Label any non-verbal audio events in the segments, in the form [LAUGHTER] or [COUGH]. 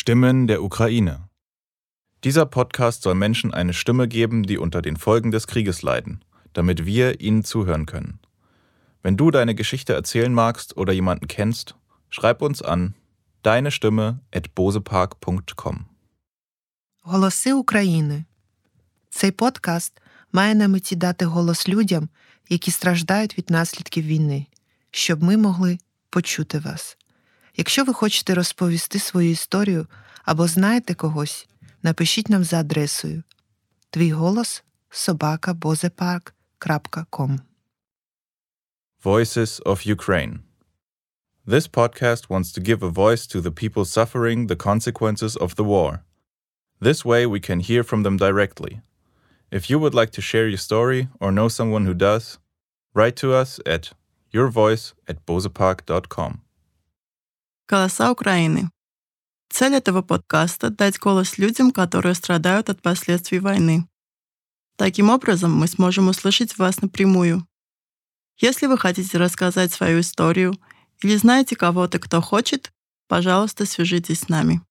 Stimmen der Ukraine. Dieser Podcast soll Menschen eine Stimme geben, die unter den Folgen des Krieges leiden, damit wir ihnen zuhören können. Wenn du deine Geschichte erzählen magst oder jemanden kennst, schreib uns an deine Stimme at bosepark.com. Голоси України. Цей подкаст має на меті дати голос людям, які страждають від наслідків війни, щоб ми могли почути вас. Якщо ви хочете розповісти свою історію або знаєте когось, напишіть нам за адресою твій голос собакабозепарк.com Voices of Ukraine. This podcast wants to give a voice to the people suffering the consequences of the war. This way, we can hear from them directly. If you would like to share your story or know someone who does, write to us at yourvoice at bozepark.com. Голоса Украины. Цель этого подкаста — дать голос людям, которые страдают от последствий войны. Таким образом, мы сможем услышать вас напрямую. Если вы хотите рассказать свою историю или знаете кого-то, кто хочет, пожалуйста, свяжитесь с нами.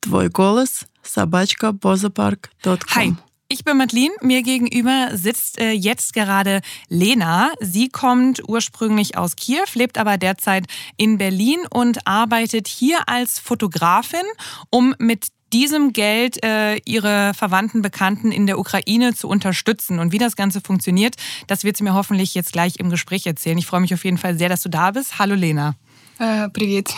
Твой голос — собачка bozapарk.com. Hi, ich bin Madeline. Mir gegenüber sitzt äh, jetzt gerade Lena. Sie kommt ursprünglich aus Kiew, lebt aber derzeit in Berlin und arbeitet hier als Fotografin, um mit diesem Geld äh, ihre Verwandten, Bekannten in der Ukraine zu unterstützen. Und wie das Ganze funktioniert, das wird sie mir hoffentlich jetzt gleich im Gespräch erzählen. Ich freue mich auf jeden Fall sehr, dass du da bist. Hallo Lena. Äh, Привет.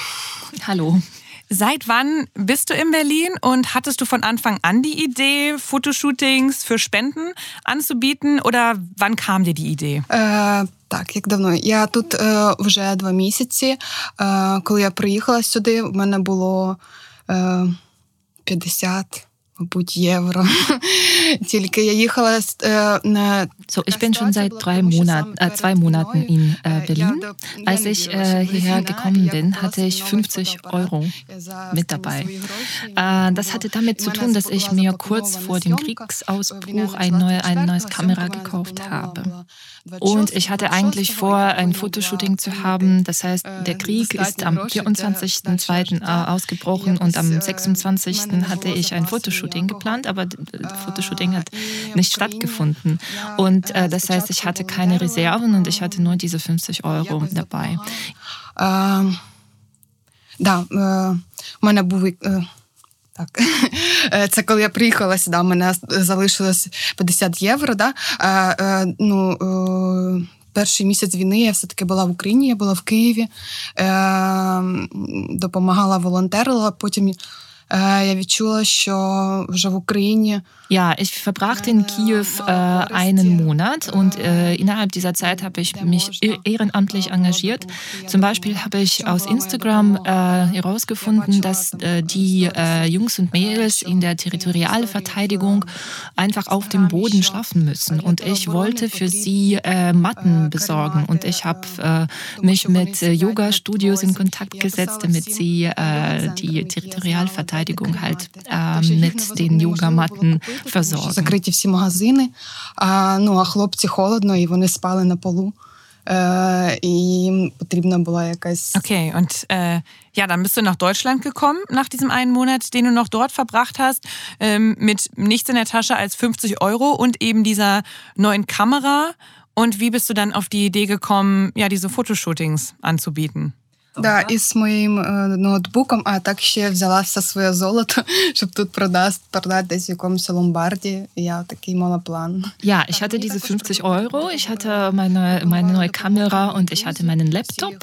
Hallo. Seit wann bist du in Berlin und hattest du von Anfang an die Idee, Fotoshootings für Spenden anzubieten oder wann kam dir die Idee? Е, так, як давно? Я тут е, вже два місяці. Е, коли я приїхала сюди, в мене було е, 50, мабуть, євро. [LAUGHS] Тільки я їхала з, е, на So, ich bin schon seit drei Monaten, äh, zwei Monaten in äh, Berlin. Als ich äh, hierher gekommen bin, hatte ich 50 Euro mit dabei. Äh, das hatte damit zu tun, dass ich mir kurz vor dem Kriegsausbruch ein, neue, ein neues Kamera gekauft habe. Und ich hatte eigentlich vor, ein Fotoshooting zu haben. Das heißt, der Krieg ist am 24.02. äh, ausgebrochen und am 26. hatte ich ein Fotoshooting Geplant, aber das Fotoshooting hat nicht stattgefunden. Und äh, das heißt, ich hatte keine Reserven und ich hatte nur diese 50 Euro dabei. Е, да, е, у мене був. Е, так, [LAUGHS] Е, це коли я приїхала сюди, у мене залишилось 50 євро. Да? Ну, перший місяць війни я все-таки була в Україні, я була в Києві, допомагала, волонтерила. Потім я відчула, що вже в Україні. Ja, ich verbrachte in Kiew äh, einen Monat und äh, innerhalb dieser Zeit habe ich mich ehrenamtlich engagiert. Zum Beispiel habe ich aus Instagram äh, herausgefunden, dass äh, die äh, Jungs und Mädels in der Territorialverteidigung einfach auf dem Boden schlafen müssen. Und ich wollte für sie äh, Matten besorgen. Und ich habe mich mit Yoga-Studios in Kontakt gesetzt, damit sie die Territorialverteidigung halt mit den Yogamatten versorgen. Закриті всі магазини, а, ну, а хлопці холодно, і вони спали на полу. Е, і їм потрібна була якась. Okay, und äh, ja, dann bist du nach Deutschland gekommen, nach diesem einen Monat, den du noch dort verbracht hast, ähm, mit nichts in der Tasche als 50 Euro und eben dieser neuen Kamera. Und wie bist du dann auf die Idee gekommen, ja, diese Fotoshootings anzubieten? Да, із моїм е, ноутбуком, а так ще взяла все своє золото, [LAUGHS] щоб тут продати, продати десь в якомусь ломбарді. Я такий мала план. Ja, ich hatte diese 50 Euro, ich hatte meine, meine neue Kamera und ich hatte meinen Laptop.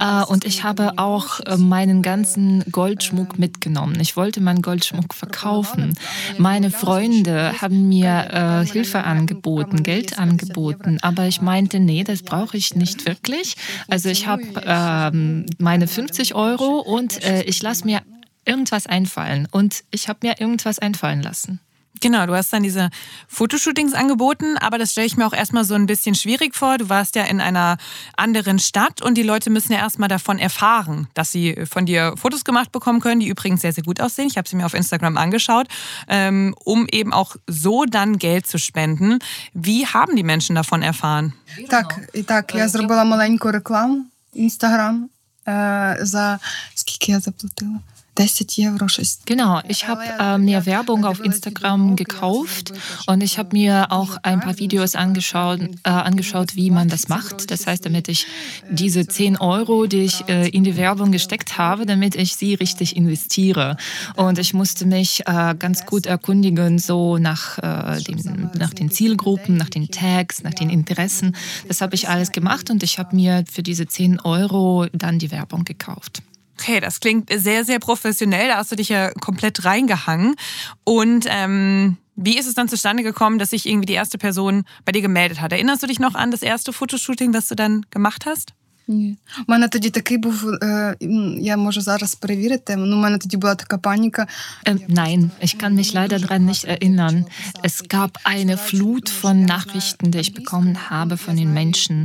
Äh, und ich habe auch äh, meinen ganzen Goldschmuck mitgenommen. Ich wollte meinen Goldschmuck verkaufen. Meine Freunde haben mir äh, Hilfe angeboten, Geld angeboten. Aber ich meinte, nee, das brauche ich nicht wirklich. Also ich habe ähm, meine 50 Euro und äh, ich lasse mir irgendwas einfallen. Und ich habe mir irgendwas einfallen lassen. Genau, du hast dann diese Fotoshootings angeboten, aber das stelle ich mir auch erstmal so ein bisschen schwierig vor. Du warst ja in einer anderen Stadt und die Leute müssen ja erstmal davon erfahren, dass sie von dir Fotos gemacht bekommen können, die übrigens sehr, sehr gut aussehen. Ich habe sie mir auf Instagram angeschaut, ähm, um eben auch so dann Geld zu spenden. Wie haben die Menschen davon erfahren? Так, і так, я зробила маленьку рекламу Інстаграм. Е, за скільки я заплатила? Genau, ich habe äh, mir Werbung auf Instagram gekauft und ich habe mir auch ein paar Videos angeschaut, äh, angeschaut, wie man das macht. Das heißt, damit ich diese 10 Euro, die ich äh, in die Werbung gesteckt habe, damit ich sie richtig investiere. Und ich musste mich äh, ganz gut erkundigen, so nach, äh, den, nach den Zielgruppen, nach den Tags, nach den Interessen. Das habe ich alles gemacht und ich habe mir für diese 10 Euro dann die Werbung gekauft. Okay, das klingt sehr, sehr professionell. Da hast du dich ja komplett reingehangen. Und ähm, wie ist es dann zustande gekommen, dass sich irgendwie die erste Person bei dir gemeldet hat? Erinnerst du dich noch an das erste Fotoshooting, das du dann gemacht hast? Ні. У мене тоді такий був, я можу зараз перевірити, ну, у мене тоді була така паніка. Nein, ich kann mich leider daran nicht erinnern. Es gab eine Flut von Nachrichten, die ich bekommen habe von den Menschen.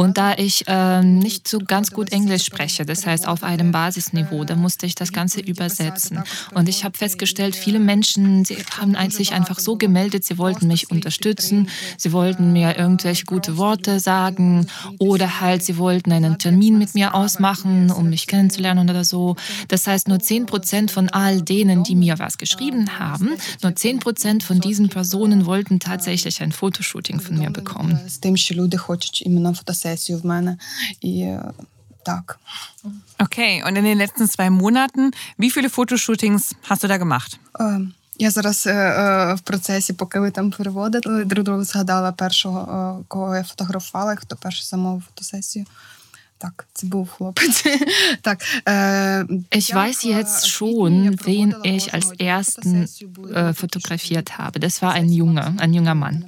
Und da ich äh, nicht so ganz gut Englisch spreche, das heißt auf einem Basisniveau, da musste ich das Ganze übersetzen. Und ich habe festgestellt, viele Menschen, sie haben sich einfach so gemeldet, sie wollten mich unterstützen, sie wollten mir irgendwelche gute Worte sagen oder halt sie wollten einen einen Termin mit mir ausmachen, um mich kennenzulernen oder so. Das heißt, nur 10 Prozent von all denen, die mir was geschrieben haben, nur 10 Prozent von diesen Personen wollten tatsächlich ein Fotoshooting von mir bekommen. Okay, und in den letzten zwei Monaten, wie viele Fotoshootings hast du da gemacht? Я зараз в процесі, поки ви там переводили, друг другу згадала першого, кого я фотографувала, хто перший замовив фотосесію. Так, це був хлопець. [LAUGHS] так, äh, ich weiß jetzt schon, wen ich als ersten äh, fotografiert habe. Das war ein Junge, ein junger Mann.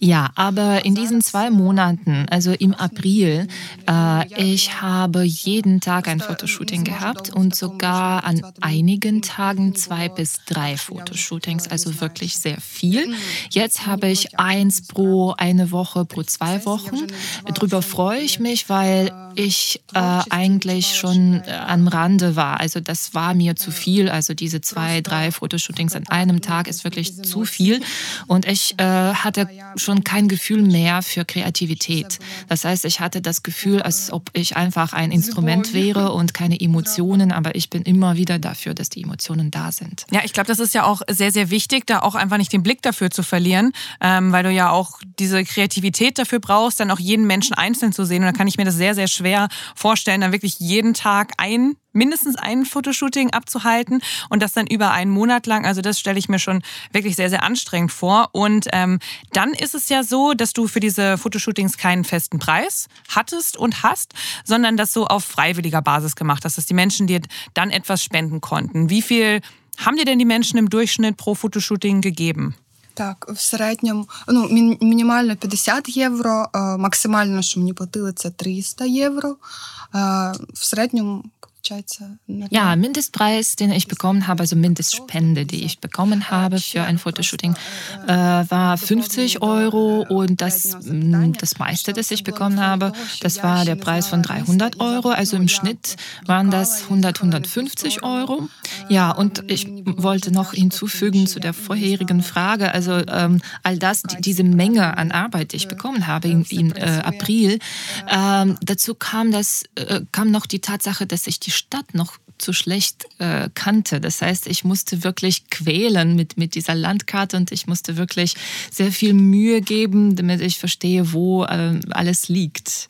Ja, aber in diesen zwei Monaten, also im April, äh, ich habe jeden Tag ein Fotoshooting gehabt und sogar an einigen Tagen zwei bis drei Fotoshootings, also wirklich sehr viel. Jetzt habe ich eins pro eine Woche, pro zwei Wochen. Darüber freue ich mich, weil ich äh, eigentlich schon äh, am Rande war. Also das war mir zu viel. Also diese zwei, drei Fotoshootings an einem Tag ist wirklich zu viel. Und ich äh, hatte schon kein Gefühl mehr für Kreativität. Das heißt, ich hatte das Gefühl, als ob ich einfach ein Instrument wäre [LAUGHS] und keine Emotionen. Aber ich bin immer wieder dafür, dass die Emotionen da sind. Ja, ich glaube, das ist ja auch sehr, sehr wichtig, da auch einfach nicht den Blick dafür zu verlieren, ähm, weil du ja auch diese Kreativität dafür brauchst, dann auch jeden Menschen einzeln zu sehen. Und da kann ich mir das sehr, sehr schwer schwer vorstellen, dann wirklich jeden Tag ein mindestens ein Fotoshooting abzuhalten und das dann über einen Monat lang. Also das stelle ich mir schon wirklich sehr, sehr anstrengend vor. Und ähm, dann ist es ja so, dass du für diese Fotoshootings keinen festen Preis hattest und hast, sondern das so auf freiwilliger Basis gemacht hast, dass die Menschen dir dann etwas spenden konnten. Wie viel haben dir denn die Menschen im Durchschnitt pro Fotoshooting gegeben? Так, в середньому ну, мінімально 50 євро, максимально, що мені платили, це 300 євро. В середньому Ja, Mindestpreis, den ich bekommen habe, also Mindestspende, die ich bekommen habe für ein Fotoshooting, äh, war 50 Euro und das, mm, das meiste, das ich bekommen habe, das war der Preis von 300 Euro. Also im Schnitt waren das 100, 150 Euro. Ja, und ich wollte noch hinzufügen zu der vorherigen Frage, also ähm, all das, die, diese Menge an Arbeit, die ich bekommen habe in, in äh, April, ähm, dazu kam, das, äh, kam noch die Tatsache, dass ich die Stadt noch zu schlecht äh, kannte. Das heißt, ich musste wirklich quälen mit, mit dieser Landkarte und ich musste wirklich sehr viel Mühe geben, damit ich verstehe, wo äh, alles liegt,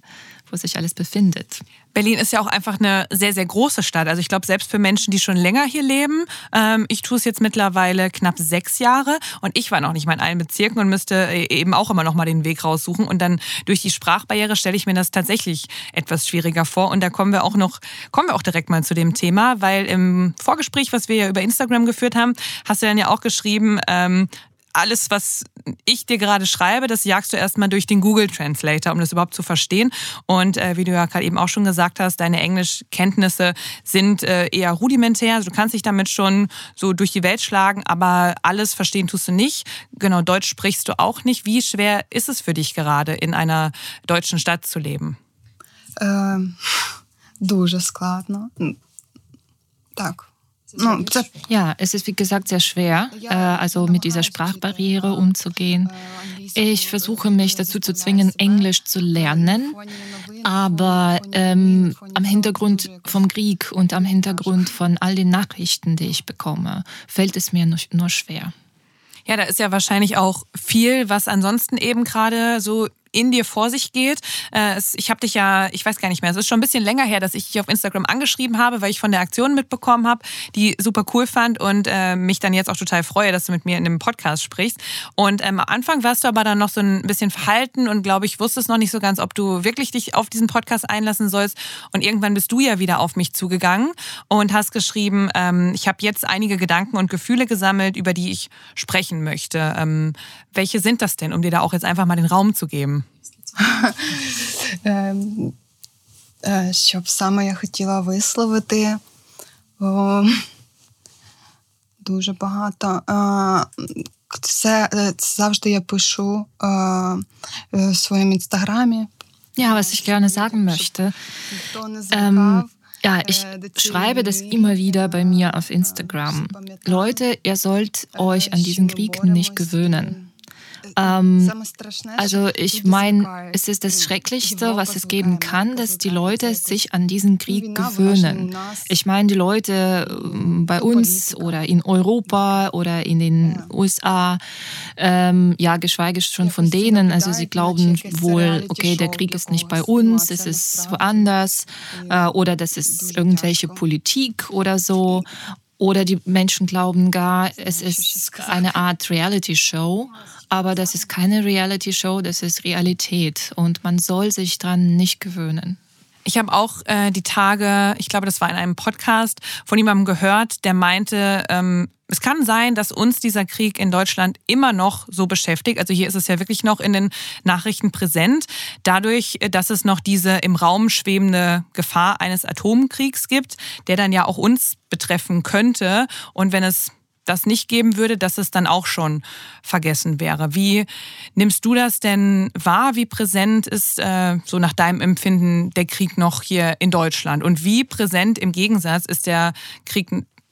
wo sich alles befindet. Berlin ist ja auch einfach eine sehr, sehr große Stadt. Also ich glaube, selbst für Menschen, die schon länger hier leben, ähm, ich tue es jetzt mittlerweile knapp sechs Jahre und ich war noch nicht mal in allen Bezirken und müsste äh, eben auch immer noch mal den Weg raussuchen. Und dann durch die Sprachbarriere stelle ich mir das tatsächlich etwas schwieriger vor. Und da kommen wir auch noch, kommen wir auch direkt mal zu dem Thema, weil im Vorgespräch, was wir ja über Instagram geführt haben, hast du dann ja auch geschrieben, ähm, alles, was ich dir gerade schreibe, das jagst du erstmal durch den Google Translator, um das überhaupt zu verstehen. Und äh, wie du ja gerade eben auch schon gesagt hast, deine Englischkenntnisse sind äh, eher rudimentär. Also du kannst dich damit schon so durch die Welt schlagen, aber alles verstehen tust du nicht. Genau, Deutsch sprichst du auch nicht. Wie schwer ist es für dich gerade, in einer deutschen Stadt zu leben? Ähm, [LAUGHS] дуже складно. Так. ja, es ist wie gesagt sehr schwer, äh, also mit dieser Sprachbarriere umzugehen. Ich versuche mich dazu zu zwingen, Englisch zu lernen, aber ähm, am Hintergrund vom Krieg und am Hintergrund von all den Nachrichten, die ich bekomme, fällt es mir nur, nur schwer. Ja, da ist ja wahrscheinlich auch viel, was ansonsten eben gerade so in dir vor sich geht. Äh, ich habe dich ja, ich weiß gar nicht mehr, es ist schon ein bisschen länger her, dass ich dich auf Instagram angeschrieben habe, weil ich von der Aktion mitbekommen habe, die super cool fand und äh, mich dann jetzt auch total freue, dass du mit mir in einem Podcast sprichst. Und ähm, am Anfang warst du aber dann noch so ein bisschen verhalten und glaube ich, wusstest noch nicht so ganz, ob du wirklich dich auf diesen Podcast einlassen sollst. Und irgendwann bist du ja wieder auf mich zugegangen und hast geschrieben, ähm, ich habe jetzt einige Gedanken und Gefühle gesammelt, über die ich sprechen möchte. Ähm, welche sind das denn, um dir da auch jetzt einfach mal den Raum zu geben? Щоб саме я хотіла висловити дуже багато. Це, це завжди я пишу в своєму інстаграмі. Ja, was ich gerne sagen möchte. Ähm, ja, ich schreibe das immer wieder bei mir auf Instagram. Leute, ihr sollt euch an diesen Krieg nicht gewöhnen. Ähm, also ich meine, es ist das Schrecklichste, was es geben kann, dass die Leute sich an diesen Krieg gewöhnen. Ich meine, die Leute ähm, bei uns oder in Europa oder in den USA, ähm, ja, geschweige schon von denen, also sie glauben wohl, okay, der Krieg ist nicht bei uns, es ist woanders äh, oder das ist irgendwelche Politik oder so. Oder die Menschen glauben gar, es ist eine Art Reality-Show. Aber das ist keine Reality-Show, das ist Realität. Und man soll sich dran nicht gewöhnen. Ich habe auch äh, die Tage, ich glaube, das war in einem Podcast, von jemandem gehört, der meinte, ähm, es kann sein, dass uns dieser Krieg in Deutschland immer noch so beschäftigt. Also hier ist es ja wirklich noch in den Nachrichten präsent. Dadurch, dass es noch diese im Raum schwebende Gefahr eines Atomkriegs gibt, der dann ja auch uns betreffen könnte. Und wenn es das nicht geben würde, dass es dann auch schon vergessen wäre. Wie nimmst du das denn wahr? Wie präsent ist äh, so nach deinem Empfinden der Krieg noch hier in Deutschland? Und wie präsent im Gegensatz ist der Krieg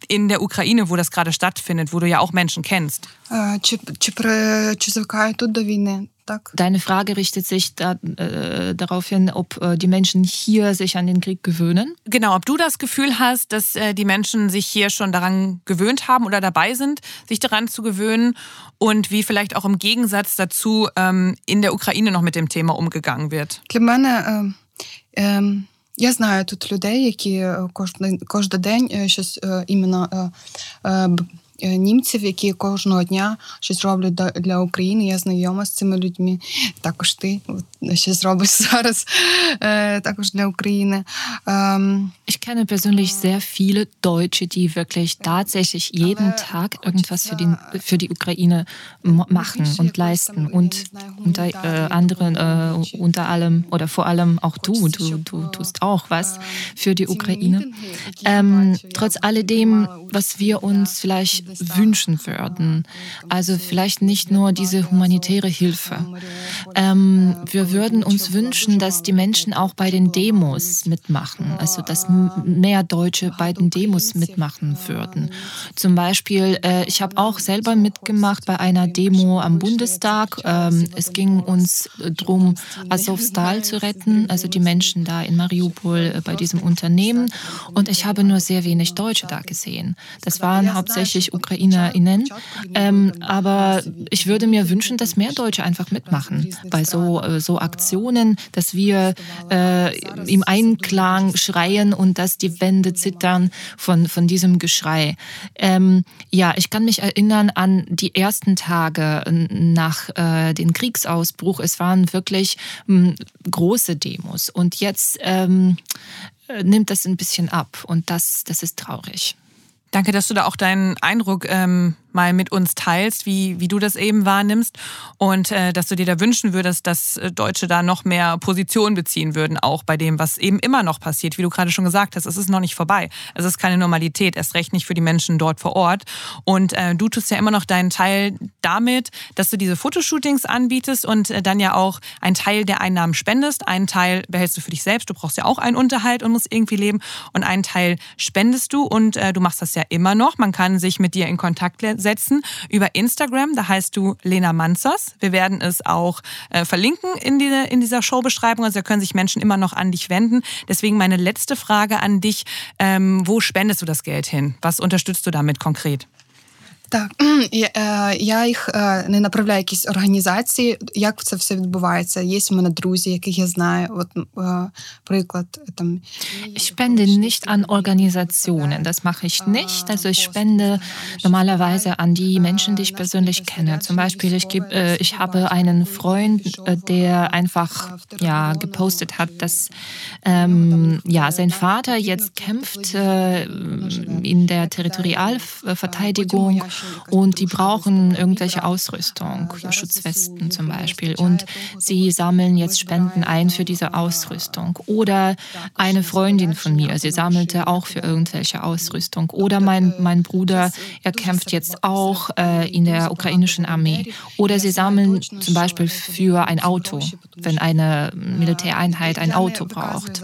in der Ukraine, wo das gerade stattfindet, wo du ja auch Menschen kennst? Чи, чи, чи звикають тут до війни? Deine Frage richtet sich da, äh, darauf hin, ob äh, die Menschen hier sich an den Krieg gewöhnen. Genau, ob du das Gefühl hast, dass äh, die Menschen sich hier schon daran gewöhnt haben oder dabei sind, sich daran zu gewöhnen und wie vielleicht auch im Gegensatz dazu ähm, in der Ukraine noch mit dem Thema umgegangen wird. Для мене, е, е, я знаю тут людей, які кожен, кожен день щось іменно е, німців, які кожного дня щось роблять для України. Я знайома з цими людьми. Також ти щось робиш [LAUGHS] зараз також для України. Ich kenne persönlich sehr viele Deutsche, die wirklich tatsächlich jeden Tag irgendwas für, den, für die Ukraine machen und leisten. Und unter äh, anderem, äh, unter allem oder vor allem auch du, du, du tust auch was für die Ukraine. Ähm, trotz alledem, was wir uns vielleicht wünschen würden. Also vielleicht nicht nur diese humanitäre Hilfe. Ähm, wir würden uns wünschen, dass die Menschen auch bei den Demos mitmachen, also dass mehr Deutsche bei den Demos mitmachen würden. Zum Beispiel, äh, ich habe auch selber mitgemacht bei einer Demo am Bundestag. Ähm, es ging uns darum, Azovstal zu retten, also die Menschen da in Mariupol äh, bei diesem Unternehmen. Und ich habe nur sehr wenig Deutsche da gesehen. Das waren hauptsächlich UkrainerInnen. Ähm, aber ich würde mir wünschen, dass mehr Deutsche einfach mitmachen bei so, äh, so Aktionen, dass wir äh, im Einklang schreien und dass die Wände zittern von, von diesem Geschrei. Ähm, ja, ich kann mich erinnern an die ersten Tage nach äh, dem Kriegsausbruch. Es waren wirklich mh, große Demos und jetzt ähm, äh, nimmt das ein bisschen ab und das, das ist traurig. Danke, dass du da auch deinen Eindruck ähm, mal mit uns teilst, wie, wie du das eben wahrnimmst und äh, dass du dir da wünschen würdest, dass äh, Deutsche da noch mehr Position beziehen würden, auch bei dem, was eben immer noch passiert. Wie du gerade schon gesagt hast, es ist noch nicht vorbei. Es ist keine Normalität, erst recht nicht für die Menschen dort vor Ort. Und äh, du tust ja immer noch deinen Teil damit, dass du diese Fotoshootings anbietest und äh, dann ja auch einen Teil der Einnahmen spendest. Einen Teil behältst du für dich selbst. Du brauchst ja auch einen Unterhalt und musst irgendwie leben. Und einen Teil spendest du und äh, du machst das ja immer noch. Man kann sich mit dir in Kontakt setzen setzen über Instagram. Da heißt du Lena Manzos. Wir werden es auch äh, verlinken in, die, in dieser Showbeschreibung. Also da können sich Menschen immer noch an dich wenden. Deswegen meine letzte Frage an dich. Ähm, wo spendest du das Geld hin? Was unterstützt du damit konkret? Так, я їх не направляю якісь організації. Як це все відбувається? Є у мене друзі, яких я знаю. От приклад там. Ich spende nicht an Organisationen, das mache ich nicht. Also ich spende normalerweise an die Menschen, die ich persönlich kenne. Zum Beispiel, ich, gebe, äh, ich habe einen Freund, äh, der einfach ja, gepostet hat, dass ähm, ja, sein Vater jetzt kämpft äh, in der Territorialverteidigung und die brauchen irgendwelche Ausrüstung, Schutzwesten zum Beispiel. Und sie sammeln jetzt Spenden ein für diese Ausrüstung. Oder eine Freundin von mir, sie sammelte auch für irgendwelche Ausrüstung. Oder mein, mein Bruder, er kämpft jetzt auch äh, in der ukrainischen Armee. Oder sie sammeln zum Beispiel für ein Auto, wenn eine Militäreinheit ein Auto braucht.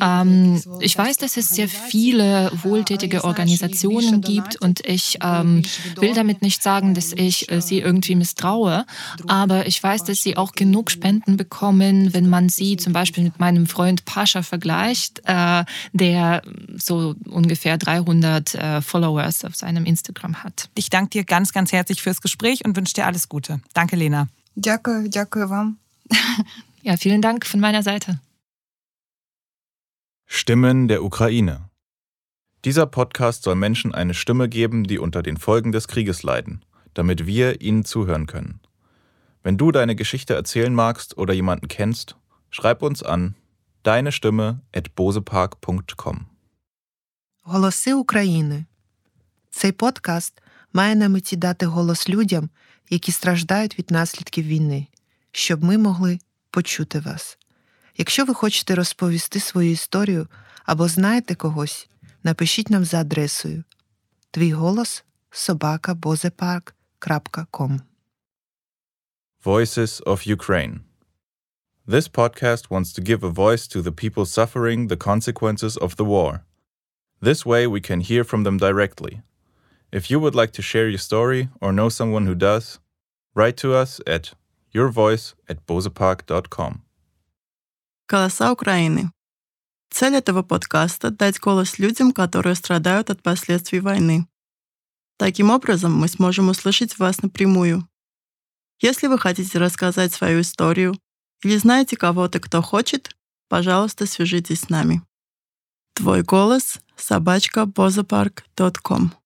Ähm, ich weiß, dass es sehr viele wohltätige Organisationen gibt und ich ähm, will damit nicht sagen, dass ich äh, sie irgendwie misstraue, aber ich weiß, dass sie auch genug Spenden bekommen, wenn man sie zum Beispiel mit meinem Freund Pascha vergleicht, äh, der so ungefähr 300 äh, Followers auf seinem Instagram hat. Ich danke dir ganz, ganz herzlich fürs Gespräch und wünsche dir alles Gute. Danke, Lena. Дякую, дякую вам. [LAUGHS] ja, vielen Dank von meiner Seite. Stimmen der Ukraine. Dieser Podcast soll Menschen eine Stimme geben, die unter den Folgen des Krieges leiden, damit wir ihnen zuhören können. Wenn du deine Geschichte erzählen magst oder jemanden kennst, schreib uns an deine Stimme at bosepark.com. Голоси України. Цей подкаст має на меті дати голос людям, які страждають від наслідків війни, щоб ми могли почути вас. Якщо ви хочете розповісти свою історію або знаєте когось, напишіть нам за адресою твій голос собакабозепарк.com Voices of Ukraine This podcast wants to give a voice to the people suffering the consequences of the war. This way we can hear from them directly. If you would like to share your story or know someone who does, write to us at yourvoice at bozepark.com. Голоса Украины. Цель этого подкаста — дать голос людям, которые страдают от последствий войны. Таким образом, мы сможем услышать вас напрямую. Если вы хотите рассказать свою историю или знаете кого-то, кто хочет, пожалуйста, свяжитесь с нами. Твой голос — собачка